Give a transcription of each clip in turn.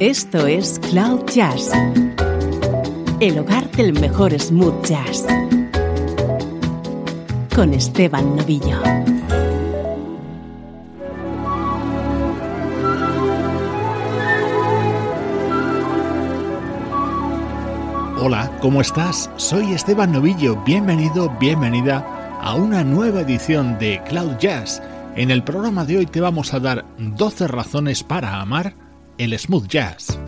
Esto es Cloud Jazz, el hogar del mejor smooth jazz, con Esteban Novillo. Hola, ¿cómo estás? Soy Esteban Novillo, bienvenido, bienvenida a una nueva edición de Cloud Jazz. En el programa de hoy te vamos a dar 12 razones para amar el smooth jazz.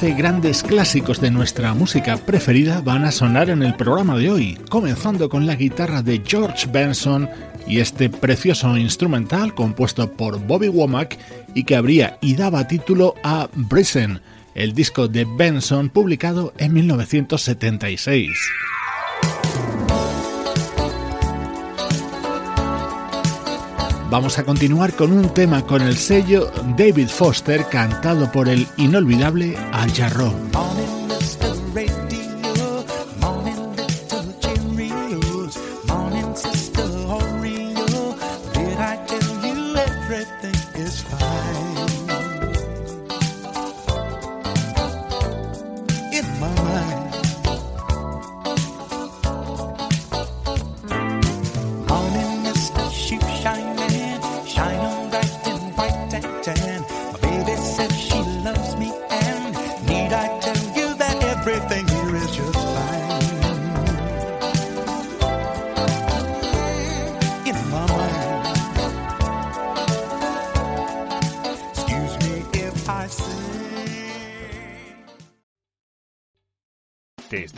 14 grandes clásicos de nuestra música preferida van a sonar en el programa de hoy, comenzando con la guitarra de George Benson y este precioso instrumental compuesto por Bobby Womack y que abría y daba título a Brisen, el disco de Benson publicado en 1976. Vamos a continuar con un tema con el sello David Foster cantado por el inolvidable Al Jarreau.